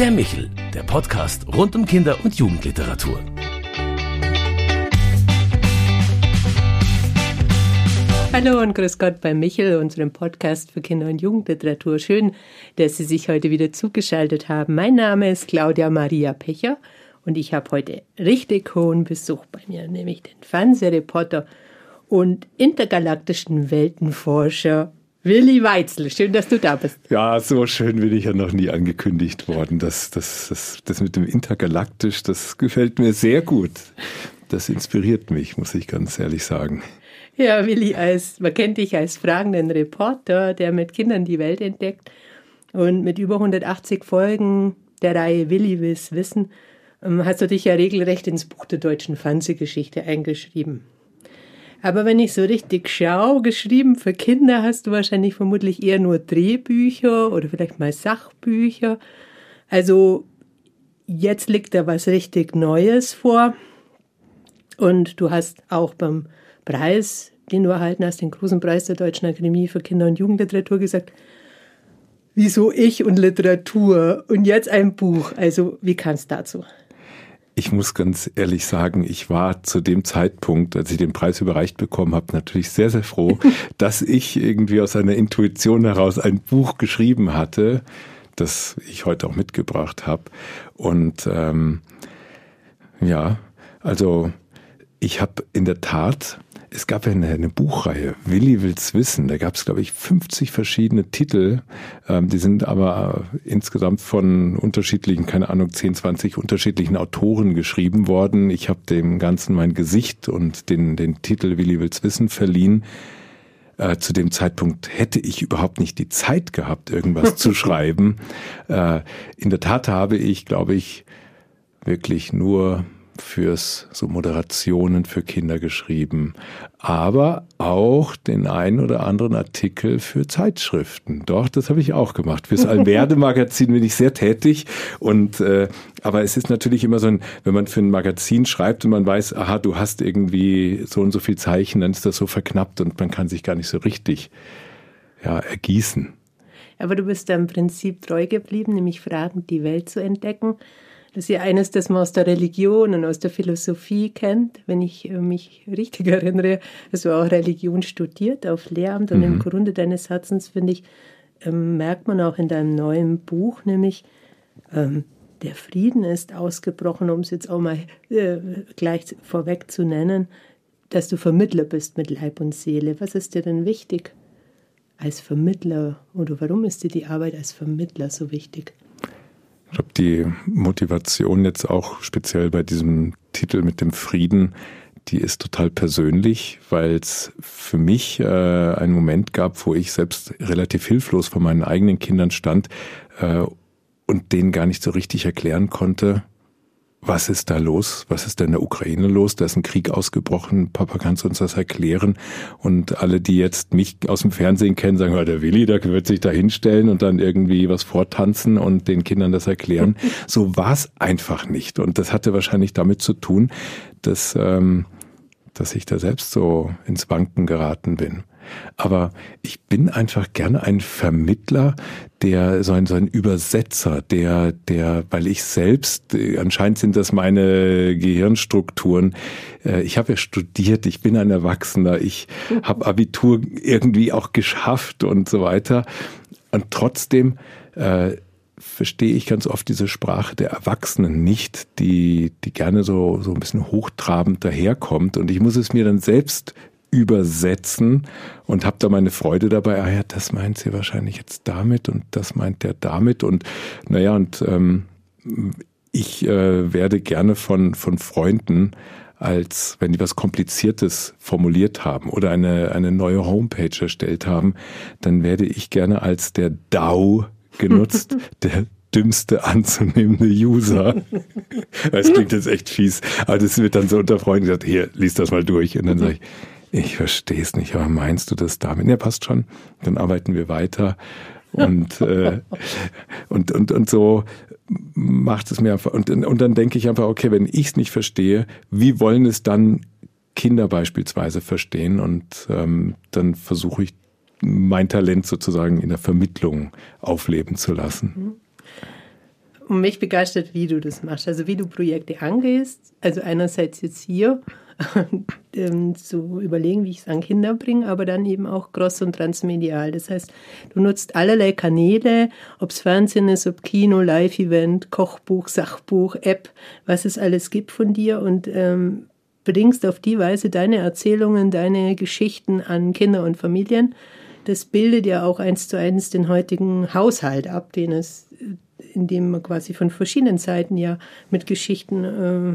Der Michel, der Podcast rund um Kinder- und Jugendliteratur. Hallo und grüß Gott bei Michel, unserem Podcast für Kinder- und Jugendliteratur. Schön, dass Sie sich heute wieder zugeschaltet haben. Mein Name ist Claudia Maria Pecher und ich habe heute richtig hohen Besuch bei mir, nämlich den Fernsehreporter und intergalaktischen Weltenforscher Willi Weitzel. Schön, dass du da bist. Ja, so schön bin ich ja noch nie angekündigt worden. Das, das, das, das mit dem Intergalaktisch, das gefällt mir sehr gut. Das inspiriert mich, muss ich ganz ehrlich sagen. Ja, Willi, als, man kennt dich als fragenden Reporter, der mit Kindern die Welt entdeckt. Und mit über 180 Folgen der Reihe Willi will's wissen, ähm, hast du dich ja regelrecht ins Buch der deutschen Fernsehgeschichte eingeschrieben. Aber wenn ich so richtig schaue, geschrieben für Kinder hast du wahrscheinlich vermutlich eher nur Drehbücher oder vielleicht mal Sachbücher. Also jetzt liegt da was richtig Neues vor. Und du hast auch beim Preis, den du erhalten hast, den großen Preis der Deutschen Akademie für Kinder- und Jugendliteratur gesagt, wieso ich und Literatur und jetzt ein Buch. Also wie kam es dazu? Ich muss ganz ehrlich sagen, ich war zu dem Zeitpunkt, als ich den Preis überreicht bekommen habe, natürlich sehr, sehr froh, dass ich irgendwie aus einer Intuition heraus ein Buch geschrieben hatte, das ich heute auch mitgebracht habe. Und ähm, ja, also ich habe in der Tat es gab ja eine, eine Buchreihe, Willi will's wissen. Da gab es, glaube ich, 50 verschiedene Titel. Ähm, die sind aber insgesamt von unterschiedlichen, keine Ahnung, 10, 20 unterschiedlichen Autoren geschrieben worden. Ich habe dem Ganzen mein Gesicht und den, den Titel Willi will's wissen verliehen. Äh, zu dem Zeitpunkt hätte ich überhaupt nicht die Zeit gehabt, irgendwas zu schreiben. Äh, in der Tat habe ich, glaube ich, wirklich nur fürs so Moderationen für Kinder geschrieben, aber auch den einen oder anderen Artikel für Zeitschriften. Doch, das habe ich auch gemacht. Fürs Alverde Magazin bin ich sehr tätig und äh, aber es ist natürlich immer so ein, wenn man für ein Magazin schreibt und man weiß, aha, du hast irgendwie so und so viel Zeichen, dann ist das so verknappt und man kann sich gar nicht so richtig ja ergießen. Aber du bist da im Prinzip treu geblieben, nämlich Fragen, die Welt zu entdecken. Das ist ja eines, das man aus der Religion und aus der Philosophie kennt. Wenn ich äh, mich richtig erinnere, du auch Religion studiert auf Lehramt und mhm. im Grunde deines Herzens, finde ich, ähm, merkt man auch in deinem neuen Buch, nämlich ähm, der Frieden ist ausgebrochen, um es jetzt auch mal äh, gleich vorweg zu nennen, dass du Vermittler bist mit Leib und Seele. Was ist dir denn wichtig als Vermittler oder warum ist dir die Arbeit als Vermittler so wichtig? Ich glaube, die Motivation jetzt auch speziell bei diesem Titel mit dem Frieden, die ist total persönlich, weil es für mich äh, einen Moment gab, wo ich selbst relativ hilflos vor meinen eigenen Kindern stand äh, und denen gar nicht so richtig erklären konnte, was ist da los? Was ist da in der Ukraine los? Da ist ein Krieg ausgebrochen. Papa, kannst du uns das erklären? Und alle, die jetzt mich aus dem Fernsehen kennen, sagen, der Willi, der wird sich da hinstellen und dann irgendwie was vortanzen und den Kindern das erklären. So war es einfach nicht. Und das hatte wahrscheinlich damit zu tun, dass, ähm, dass ich da selbst so ins Wanken geraten bin. Aber ich bin einfach gerne ein Vermittler, der so ein, so ein Übersetzer, der, der, weil ich selbst, äh, anscheinend sind das meine Gehirnstrukturen. Äh, ich habe ja studiert, ich bin ein Erwachsener, ich habe Abitur irgendwie auch geschafft und so weiter. Und trotzdem äh, verstehe ich ganz oft diese Sprache der Erwachsenen nicht, die, die gerne so, so ein bisschen hochtrabend daherkommt. Und ich muss es mir dann selbst übersetzen und habe da meine Freude dabei. Ah ja, das meint sie wahrscheinlich jetzt damit und das meint der damit und naja und ähm, ich äh, werde gerne von von Freunden als wenn die was Kompliziertes formuliert haben oder eine eine neue Homepage erstellt haben, dann werde ich gerne als der DAO genutzt, der dümmste anzunehmende User. Das klingt jetzt echt fies, aber das wird dann so unter Freunden gesagt, hier, lies das mal durch. Und dann sage ich, ich verstehe es nicht, aber meinst du das damit? Ja, passt schon. Dann arbeiten wir weiter. Und, äh, und, und, und so macht es mir einfach. Und, und dann denke ich einfach, okay, wenn ich es nicht verstehe, wie wollen es dann Kinder beispielsweise verstehen? Und ähm, dann versuche ich mein Talent sozusagen in der Vermittlung aufleben zu lassen. Und mich begeistert, wie du das machst, also wie du Projekte angehst. Also einerseits jetzt hier ähm, zu überlegen, wie ich es an Kinder bringe, aber dann eben auch cross- und transmedial. Das heißt, du nutzt allerlei Kanäle, ob es Fernsehen ist, ob Kino, Live-Event, Kochbuch, Sachbuch, App, was es alles gibt von dir und ähm, bringst auf die Weise deine Erzählungen, deine Geschichten an Kinder und Familien. Das bildet ja auch eins zu eins den heutigen Haushalt ab, den es, in dem man quasi von verschiedenen Seiten ja mit Geschichten äh,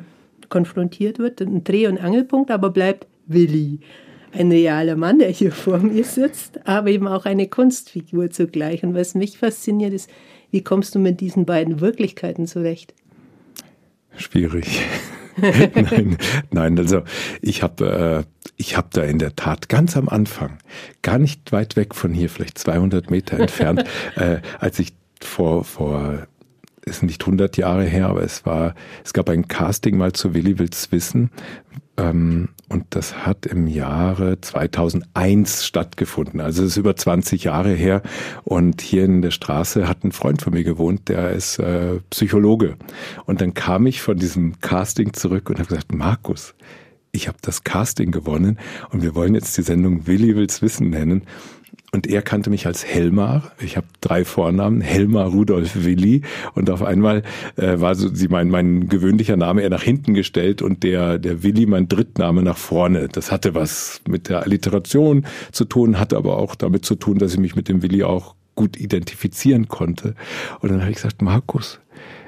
konfrontiert wird. Ein Dreh- und Angelpunkt aber bleibt Willi. Ein realer Mann, der hier vor mir sitzt, aber eben auch eine Kunstfigur zugleich. Und was mich fasziniert ist, wie kommst du mit diesen beiden Wirklichkeiten zurecht? Schwierig. nein, nein, also ich habe äh, ich habe da in der Tat ganz am Anfang, gar nicht weit weg von hier, vielleicht 200 Meter entfernt, äh, als ich vor vor ist nicht 100 Jahre her, aber es war, es gab ein Casting mal zu Willi Wills Wissen. Ähm, und das hat im Jahre 2001 stattgefunden. Also es ist über 20 Jahre her. Und hier in der Straße hat ein Freund von mir gewohnt, der ist äh, Psychologe. Und dann kam ich von diesem Casting zurück und habe gesagt, Markus, ich habe das Casting gewonnen und wir wollen jetzt die Sendung Willi Wills Wissen nennen. Und er kannte mich als Helmar. Ich habe drei Vornamen, Helmar Rudolf Willi. Und auf einmal äh, war so sie mein, mein gewöhnlicher Name eher nach hinten gestellt und der, der Willi mein Drittname nach vorne. Das hatte was mit der Alliteration zu tun, hatte aber auch damit zu tun, dass ich mich mit dem Willi auch gut identifizieren konnte. Und dann habe ich gesagt, Markus,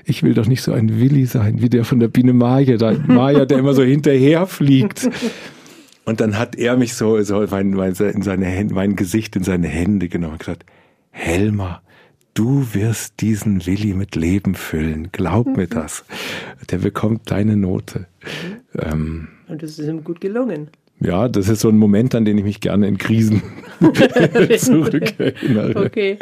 ich will doch nicht so ein Willi sein, wie der von der Biene Maya, der Maya, der immer so hinterher fliegt. Und dann hat er mich so, so mein, mein, in seine Hände, mein Gesicht in seine Hände genommen und gesagt, Helmer, du wirst diesen Willi mit Leben füllen. Glaub mir das. Der bekommt deine Note. Mhm. Ähm, und das ist ihm gut gelungen. Ja, das ist so ein Moment, an den ich mich gerne in Krisen zurückerinnere. Okay.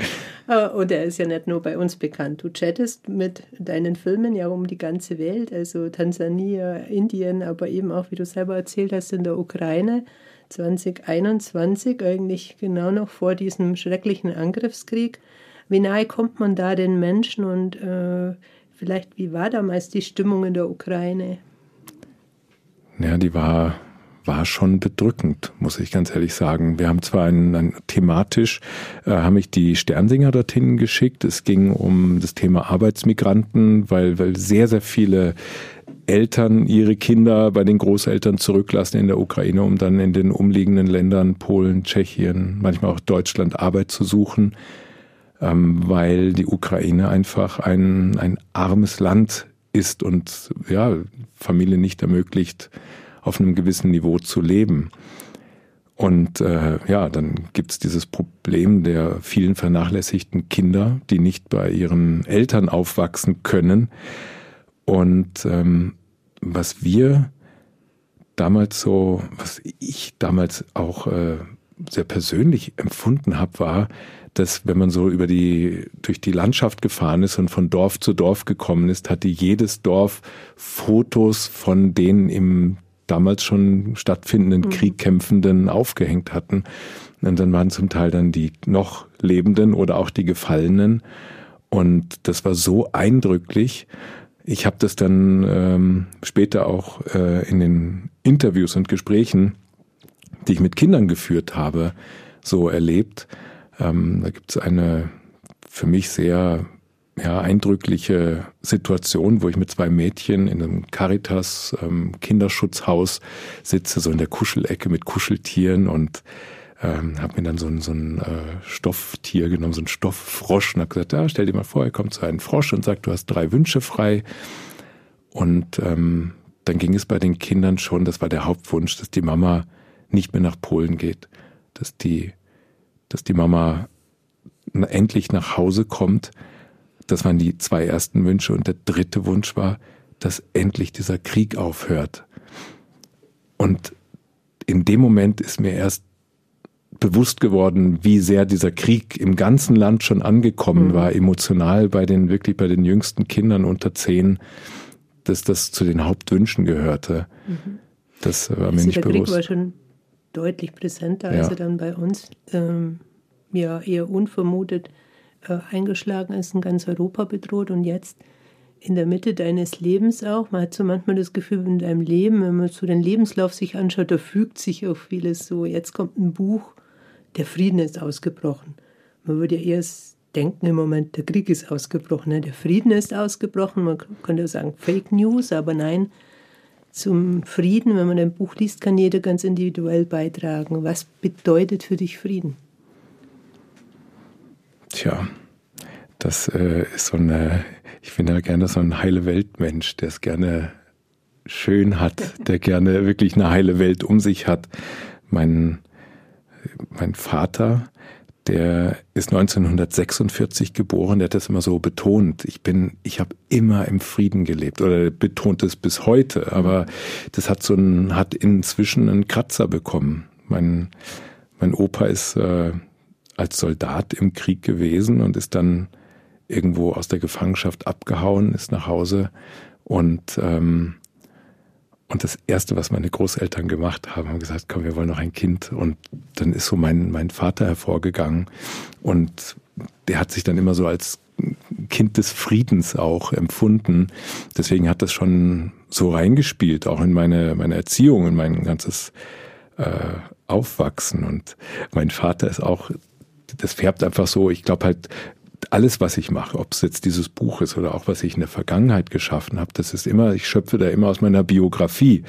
Äh, und er ist ja nicht nur bei uns bekannt. Du chattest mit deinen Filmen ja um die ganze Welt, also Tansania, Indien, aber eben auch, wie du selber erzählt hast, in der Ukraine 2021, eigentlich genau noch vor diesem schrecklichen Angriffskrieg. Wie nahe kommt man da den Menschen und äh, vielleicht, wie war damals die Stimmung in der Ukraine? Ja, die war war schon bedrückend, muss ich ganz ehrlich sagen. Wir haben zwar ein, ein thematisch, äh, haben mich die Sternsinger dorthin geschickt. Es ging um das Thema Arbeitsmigranten, weil, weil sehr, sehr viele Eltern ihre Kinder bei den Großeltern zurücklassen in der Ukraine, um dann in den umliegenden Ländern, Polen, Tschechien, manchmal auch Deutschland Arbeit zu suchen, ähm, weil die Ukraine einfach ein, ein armes Land ist und ja, Familie nicht ermöglicht, auf einem gewissen Niveau zu leben. Und äh, ja, dann gibt's dieses Problem der vielen vernachlässigten Kinder, die nicht bei ihren Eltern aufwachsen können. Und ähm, was wir damals so, was ich damals auch äh, sehr persönlich empfunden habe, war, dass wenn man so über die durch die Landschaft gefahren ist und von Dorf zu Dorf gekommen ist, hatte jedes Dorf Fotos von denen im damals schon stattfindenden mhm. Krieg kämpfenden aufgehängt hatten. Und dann waren zum Teil dann die noch Lebenden oder auch die Gefallenen. Und das war so eindrücklich. Ich habe das dann ähm, später auch äh, in den Interviews und Gesprächen, die ich mit Kindern geführt habe, so erlebt. Ähm, da gibt es eine für mich sehr ja, eindrückliche Situation, wo ich mit zwei Mädchen in einem Caritas ähm, Kinderschutzhaus sitze, so in der Kuschelecke mit Kuscheltieren und ähm, habe mir dann so ein, so ein äh, Stofftier genommen, so ein Stofffrosch und habe gesagt, ja, stell dir mal vor, er kommt zu einem Frosch und sagt, du hast drei Wünsche frei. Und ähm, dann ging es bei den Kindern schon, das war der Hauptwunsch, dass die Mama nicht mehr nach Polen geht, dass die, dass die Mama endlich nach Hause kommt das waren die zwei ersten Wünsche. Und der dritte Wunsch war, dass endlich dieser Krieg aufhört. Und in dem Moment ist mir erst bewusst geworden, wie sehr dieser Krieg im ganzen Land schon angekommen mhm. war, emotional bei den, wirklich bei den jüngsten Kindern unter zehn, dass das zu den Hauptwünschen gehörte. Mhm. Das war mir also nicht der bewusst. Der Krieg war schon deutlich präsenter, als ja. er dann bei uns ähm, ja eher unvermutet äh, eingeschlagen ist, in ganz Europa bedroht. Und jetzt in der Mitte deines Lebens auch. Man hat so manchmal das Gefühl, in deinem Leben, wenn man so den Lebenslauf sich anschaut, da fügt sich auch vieles so. Jetzt kommt ein Buch, der Frieden ist ausgebrochen. Man würde ja erst denken im Moment, der Krieg ist ausgebrochen, der Frieden ist ausgebrochen. Man könnte sagen Fake News, aber nein, zum Frieden, wenn man ein Buch liest, kann jeder ganz individuell beitragen. Was bedeutet für dich Frieden? Tja, das äh, ist so eine, ich bin ja gerne so ein heile Weltmensch, der es gerne schön hat, der gerne wirklich eine heile Welt um sich hat. Mein, mein Vater, der ist 1946 geboren, der hat das immer so betont. Ich bin, ich habe immer im Frieden gelebt oder betont es bis heute, aber das hat so ein, hat inzwischen einen Kratzer bekommen. Mein, mein Opa ist äh, als Soldat im Krieg gewesen und ist dann irgendwo aus der Gefangenschaft abgehauen, ist nach Hause und ähm, und das Erste, was meine Großeltern gemacht haben, haben gesagt, komm, wir wollen noch ein Kind. Und dann ist so mein, mein Vater hervorgegangen. Und der hat sich dann immer so als Kind des Friedens auch empfunden. Deswegen hat das schon so reingespielt, auch in meine, meine Erziehung, in mein ganzes äh, Aufwachsen. Und mein Vater ist auch, das färbt einfach so, ich glaube halt, alles, was ich mache, ob es jetzt dieses Buch ist oder auch was ich in der Vergangenheit geschaffen habe, das ist immer, ich schöpfe da immer aus meiner Biografie.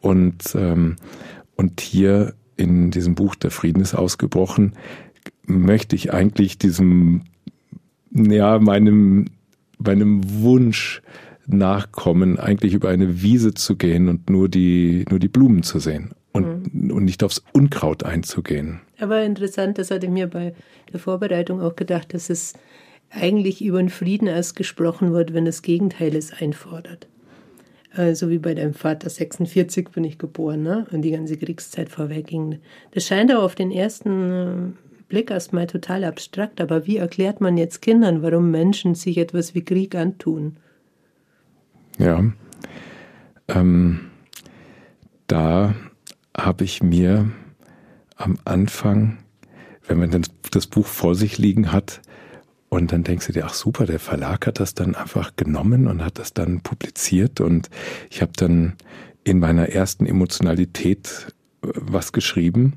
Und, ähm, und hier in diesem Buch Der Frieden ist ausgebrochen, möchte ich eigentlich diesem, ja, meinem, meinem Wunsch nachkommen, eigentlich über eine Wiese zu gehen und nur die, nur die Blumen zu sehen und, mhm. und nicht aufs Unkraut einzugehen. Aber interessant, das hatte ich mir bei der Vorbereitung auch gedacht, dass es eigentlich über den Frieden erst gesprochen wird, wenn das Gegenteil es einfordert. Also wie bei deinem Vater, 46 bin ich geboren, ne? und die ganze Kriegszeit vorwegging. Das scheint auch auf den ersten äh, Blick erstmal total abstrakt, aber wie erklärt man jetzt Kindern, warum Menschen sich etwas wie Krieg antun? Ja, ähm, da habe ich mir am Anfang, wenn man dann das Buch vor sich liegen hat, und dann denkst du dir, ach super, der Verlag hat das dann einfach genommen und hat das dann publiziert. Und ich habe dann in meiner ersten Emotionalität äh, was geschrieben,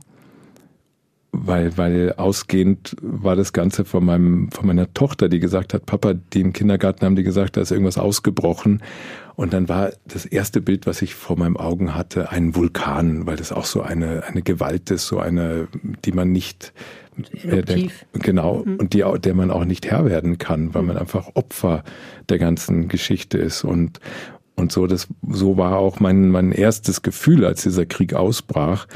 weil, weil ausgehend war das Ganze von meinem, von meiner Tochter, die gesagt hat, Papa, die im Kindergarten haben die gesagt, da ist irgendwas ausgebrochen. Und dann war das erste Bild, was ich vor meinem Augen hatte, ein Vulkan, weil das auch so eine, eine Gewalt ist, so eine, die man nicht, äh, der, genau, mhm. und die, der man auch nicht Herr werden kann, weil man einfach Opfer der ganzen Geschichte ist. Und, und so, das, so war auch mein, mein erstes Gefühl, als dieser Krieg ausbrach.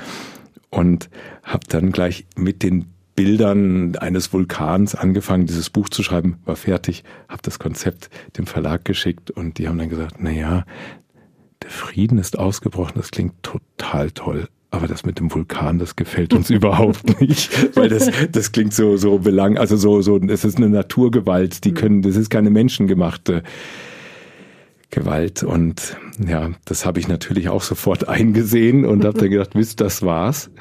Und habe dann gleich mit den Bildern eines Vulkans angefangen, dieses Buch zu schreiben, war fertig, habe das Konzept dem Verlag geschickt und die haben dann gesagt, na ja, der Frieden ist ausgebrochen, das klingt total toll. Aber das mit dem Vulkan, das gefällt uns überhaupt nicht, weil das, das klingt so, so belang, also so, so, es ist eine Naturgewalt, die mhm. können, das ist keine menschengemachte Gewalt und ja, das habe ich natürlich auch sofort eingesehen und habe dann gedacht, wisst, das war's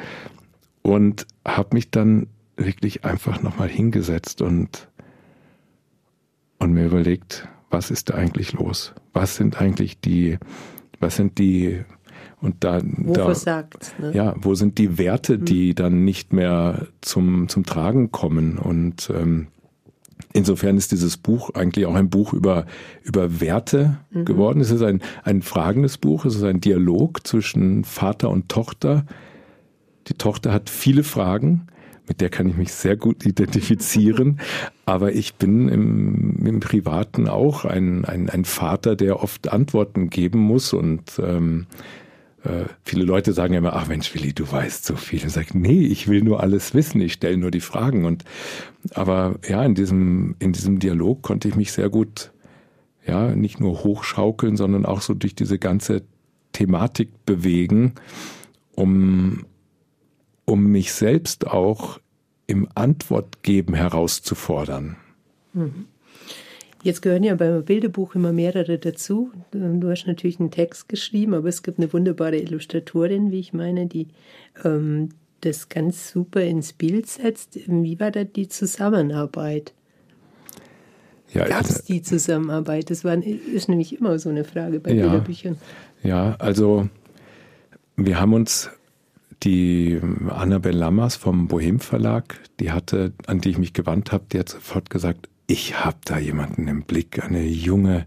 und habe mich dann wirklich einfach nochmal hingesetzt und, und mir überlegt, was ist da eigentlich los? Was sind eigentlich die, was sind die, und da, wo da ne? ja, wo sind die Werte, mhm. die dann nicht mehr zum, zum Tragen kommen? Und ähm, insofern ist dieses Buch eigentlich auch ein Buch über, über Werte mhm. geworden. Es ist ein, ein fragendes Buch, es ist ein Dialog zwischen Vater und Tochter. Die Tochter hat viele Fragen mit der kann ich mich sehr gut identifizieren. Aber ich bin im, im Privaten auch ein, ein, ein Vater, der oft Antworten geben muss und ähm, äh, viele Leute sagen immer, ach Mensch, Willi, du weißt so viel. Und sage, nee, ich will nur alles wissen, ich stelle nur die Fragen. Und aber ja, in diesem, in diesem Dialog konnte ich mich sehr gut, ja, nicht nur hochschaukeln, sondern auch so durch diese ganze Thematik bewegen, um um mich selbst auch im Antwortgeben herauszufordern. Mhm. Jetzt gehören ja beim Bilderbuch immer mehrere dazu. Du hast natürlich einen Text geschrieben, aber es gibt eine wunderbare Illustratorin, wie ich meine, die ähm, das ganz super ins Bild setzt. Wie war da die Zusammenarbeit? Ja, Gab es die Zusammenarbeit? Das war, ist nämlich immer so eine Frage bei ja, Bilderbüchern. Ja, also wir haben uns die Annabel Lammers vom Bohem Verlag, die hatte, an die ich mich gewandt habe, die hat sofort gesagt, ich habe da jemanden im Blick, eine junge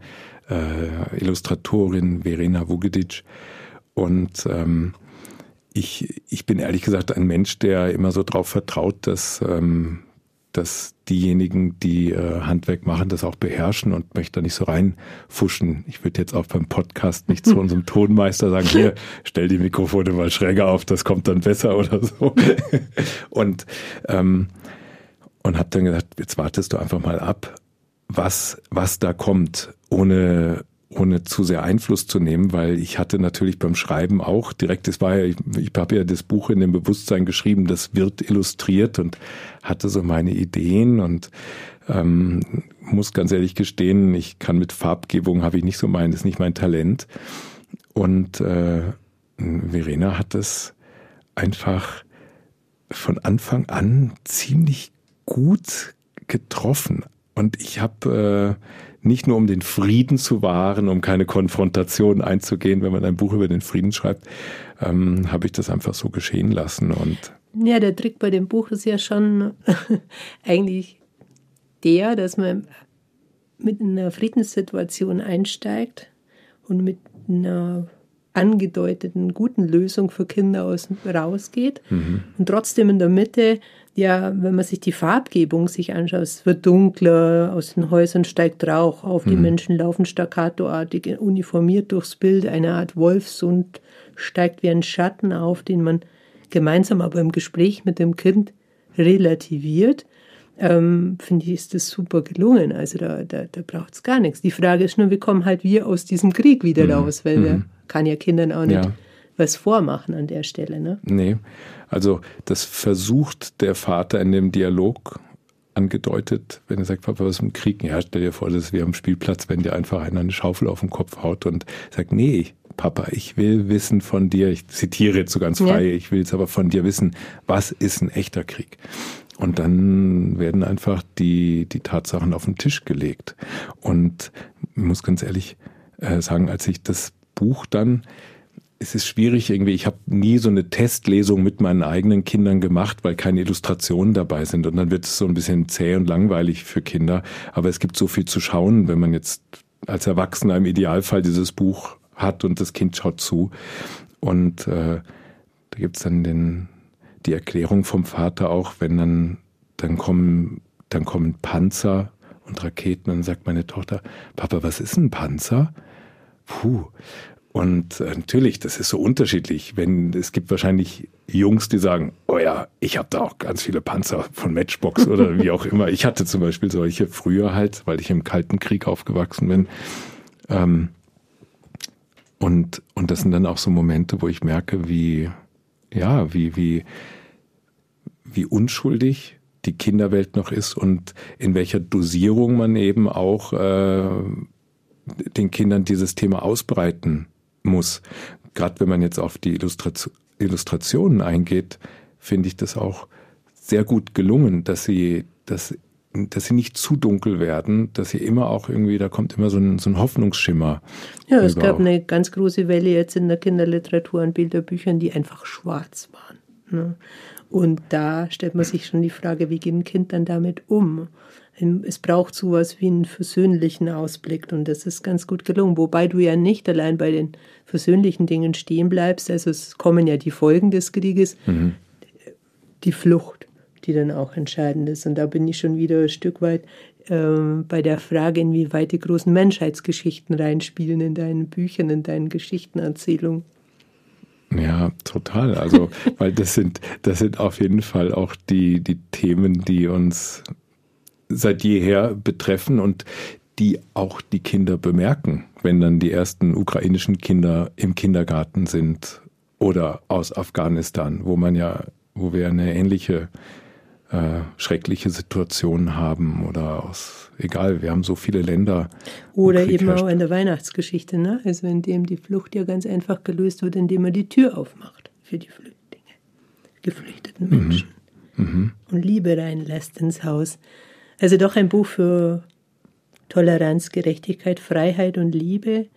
äh, Illustratorin, Verena Vugedic. Und ähm, ich, ich bin ehrlich gesagt ein Mensch, der immer so darauf vertraut, dass, ähm, dass diejenigen, die äh, Handwerk machen, das auch beherrschen und möchte da nicht so reinfuschen. Ich würde jetzt auch beim Podcast nicht zu unserem Tonmeister sagen, hier, stell die Mikrofone mal schräger auf, das kommt dann besser oder so. und ähm, und habe dann gesagt, jetzt wartest du einfach mal ab, was was da kommt, ohne ohne zu sehr Einfluss zu nehmen, weil ich hatte natürlich beim Schreiben auch direkt, es war ja, ich, ich habe ja das Buch in dem Bewusstsein geschrieben, das wird illustriert und hatte so meine Ideen und ähm, muss ganz ehrlich gestehen, ich kann mit Farbgebung habe ich nicht so mein, das ist nicht mein Talent. Und äh, Verena hat es einfach von Anfang an ziemlich gut getroffen. Und ich habe äh, nicht nur um den Frieden zu wahren, um keine Konfrontation einzugehen, wenn man ein Buch über den Frieden schreibt, ähm, habe ich das einfach so geschehen lassen. Und ja, der Trick bei dem Buch ist ja schon eigentlich der, dass man mit einer Friedenssituation einsteigt und mit einer angedeuteten guten Lösung für Kinder aus, rausgeht mhm. und trotzdem in der Mitte ja, wenn man sich die Farbgebung sich anschaut, es wird dunkler, aus den Häusern steigt Rauch auf, die mhm. Menschen laufen staccatoartig uniformiert durchs Bild, eine Art Wolfsund steigt wie ein Schatten auf, den man gemeinsam aber im Gespräch mit dem Kind relativiert. Ähm, finde ich, ist das super gelungen. Also da, da, da braucht es gar nichts. Die Frage ist nur, wie kommen halt wir aus diesem Krieg wieder mhm. raus, weil mhm. wir kann ja Kindern auch nicht ja. Was vormachen an der Stelle. Ne? Nee. Also das versucht der Vater in dem Dialog angedeutet, wenn er sagt, Papa, was ist im Krieg? Ja, stell dir vor, das ist wie am Spielplatz, wenn dir einfach einer eine Schaufel auf den Kopf haut und sagt, nee, Papa, ich will wissen von dir, ich zitiere jetzt so ganz frei, ja. ich will jetzt aber von dir wissen, was ist ein echter Krieg? Und dann werden einfach die, die Tatsachen auf den Tisch gelegt. Und ich muss ganz ehrlich äh, sagen, als ich das Buch dann es ist schwierig irgendwie. Ich habe nie so eine Testlesung mit meinen eigenen Kindern gemacht, weil keine Illustrationen dabei sind. Und dann wird es so ein bisschen zäh und langweilig für Kinder. Aber es gibt so viel zu schauen, wenn man jetzt als Erwachsener im Idealfall dieses Buch hat und das Kind schaut zu. Und äh, da gibt's dann den, die Erklärung vom Vater auch, wenn dann, dann kommen, dann kommen Panzer und Raketen. Und dann sagt meine Tochter, Papa, was ist ein Panzer? Puh. Und äh, natürlich, das ist so unterschiedlich. Wenn es gibt wahrscheinlich Jungs, die sagen, oh ja, ich habe da auch ganz viele Panzer von Matchbox oder wie auch immer. Ich hatte zum Beispiel solche früher halt, weil ich im Kalten Krieg aufgewachsen bin. Ähm, und und das sind dann auch so Momente, wo ich merke, wie ja, wie wie wie unschuldig die Kinderwelt noch ist und in welcher Dosierung man eben auch äh, den Kindern dieses Thema ausbreiten muss. Gerade wenn man jetzt auf die Illustration, Illustrationen eingeht, finde ich das auch sehr gut gelungen, dass sie, dass, dass sie nicht zu dunkel werden, dass sie immer auch irgendwie, da kommt immer so ein, so ein Hoffnungsschimmer. Ja, es gab auch. eine ganz große Welle jetzt in der Kinderliteratur an Bilderbüchern, die einfach schwarz waren. Ne? Und da stellt man sich schon die Frage, wie geht ein Kind dann damit um? Es braucht sowas wie einen versöhnlichen Ausblick und das ist ganz gut gelungen. Wobei du ja nicht allein bei den versöhnlichen Dingen stehen bleibst. Also es kommen ja die Folgen des Krieges, mhm. die Flucht, die dann auch entscheidend ist. Und da bin ich schon wieder ein Stück weit ähm, bei der Frage, inwieweit die großen Menschheitsgeschichten reinspielen in deinen Büchern, in deinen Geschichtenerzählungen. Ja, total. Also, weil das sind, das sind auf jeden Fall auch die, die Themen, die uns seit jeher betreffen und die auch die Kinder bemerken, wenn dann die ersten ukrainischen Kinder im Kindergarten sind oder aus Afghanistan, wo man ja, wo wir eine ähnliche äh, schreckliche Situation haben oder aus, egal, wir haben so viele Länder. Oder eben herrscht. auch in der Weihnachtsgeschichte, ne? Also indem die Flucht ja ganz einfach gelöst wird, indem man die Tür aufmacht für die Flüchtlinge, geflüchteten Menschen mhm. Mhm. und Liebe reinlässt ins Haus. Also doch ein Buch für Toleranz, Gerechtigkeit, Freiheit und Liebe.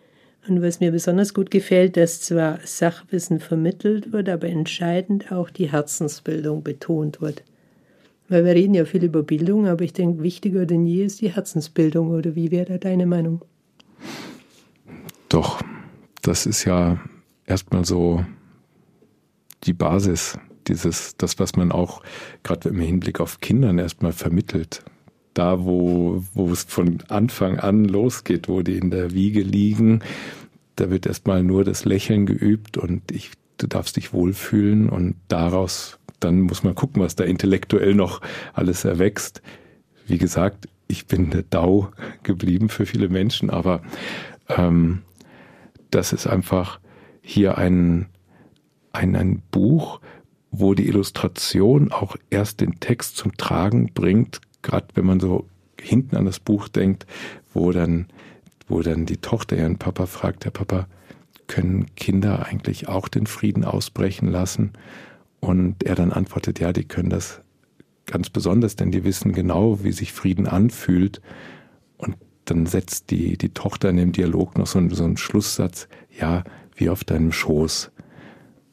Und was mir besonders gut gefällt, dass zwar Sachwissen vermittelt wird, aber entscheidend auch die Herzensbildung betont wird. Weil wir reden ja viel über Bildung, aber ich denke, wichtiger denn je ist die Herzensbildung. Oder wie wäre da deine Meinung? Doch, das ist ja erstmal so die Basis, dieses, das, was man auch gerade im Hinblick auf Kindern erstmal vermittelt. Da, wo, wo es von Anfang an losgeht, wo die in der Wiege liegen, da wird erstmal nur das Lächeln geübt und ich, du darfst dich wohlfühlen und daraus, dann muss man gucken, was da intellektuell noch alles erwächst. Wie gesagt, ich bin der Dau geblieben für viele Menschen, aber ähm, das ist einfach hier ein, ein, ein Buch, wo die Illustration auch erst den Text zum Tragen bringt, gerade wenn man so hinten an das Buch denkt, wo dann, wo dann die Tochter ihren Papa fragt, Herr Papa, können Kinder eigentlich auch den Frieden ausbrechen lassen? Und er dann antwortet, ja, die können das ganz besonders, denn die wissen genau, wie sich Frieden anfühlt. Und dann setzt die, die Tochter in dem Dialog noch so, so einen Schlusssatz, ja, wie auf deinem Schoß.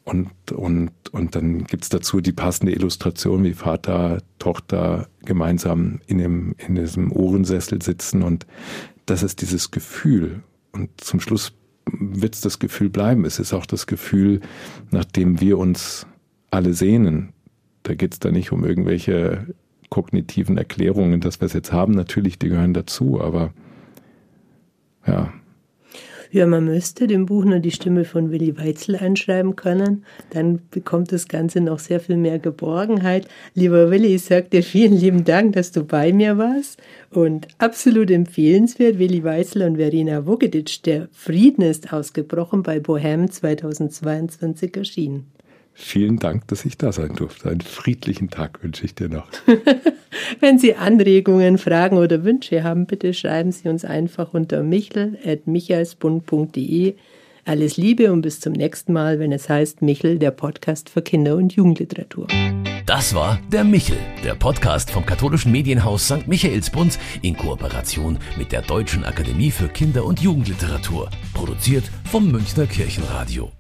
Und, und, und dann gibt's dazu die passende Illustration, wie Vater, Tochter gemeinsam in, dem, in diesem Ohrensessel sitzen. Und das ist dieses Gefühl. Und zum Schluss wird's das Gefühl bleiben. Es ist auch das Gefühl, nach dem wir uns alle sehnen. Da geht's da nicht um irgendwelche kognitiven Erklärungen, dass wir es jetzt haben. Natürlich, die gehören dazu, aber ja, ja, man müsste dem Buch nur die Stimme von Willi Weitzel einschreiben können. Dann bekommt das Ganze noch sehr viel mehr Geborgenheit. Lieber Willi, ich sage dir vielen lieben Dank, dass du bei mir warst. Und absolut empfehlenswert, Willi Weitzel und Verena Vogedic, der Frieden ist ausgebrochen bei Bohem 2022 erschienen. Vielen Dank, dass ich da sein durfte. Einen friedlichen Tag wünsche ich dir noch. Wenn Sie Anregungen, Fragen oder Wünsche haben, bitte schreiben Sie uns einfach unter michel.michaelsbund.de. Alles Liebe und bis zum nächsten Mal, wenn es heißt Michel, der Podcast für Kinder- und Jugendliteratur. Das war der Michel, der Podcast vom katholischen Medienhaus St. Michaelsbund in Kooperation mit der Deutschen Akademie für Kinder- und Jugendliteratur. Produziert vom Münchner Kirchenradio.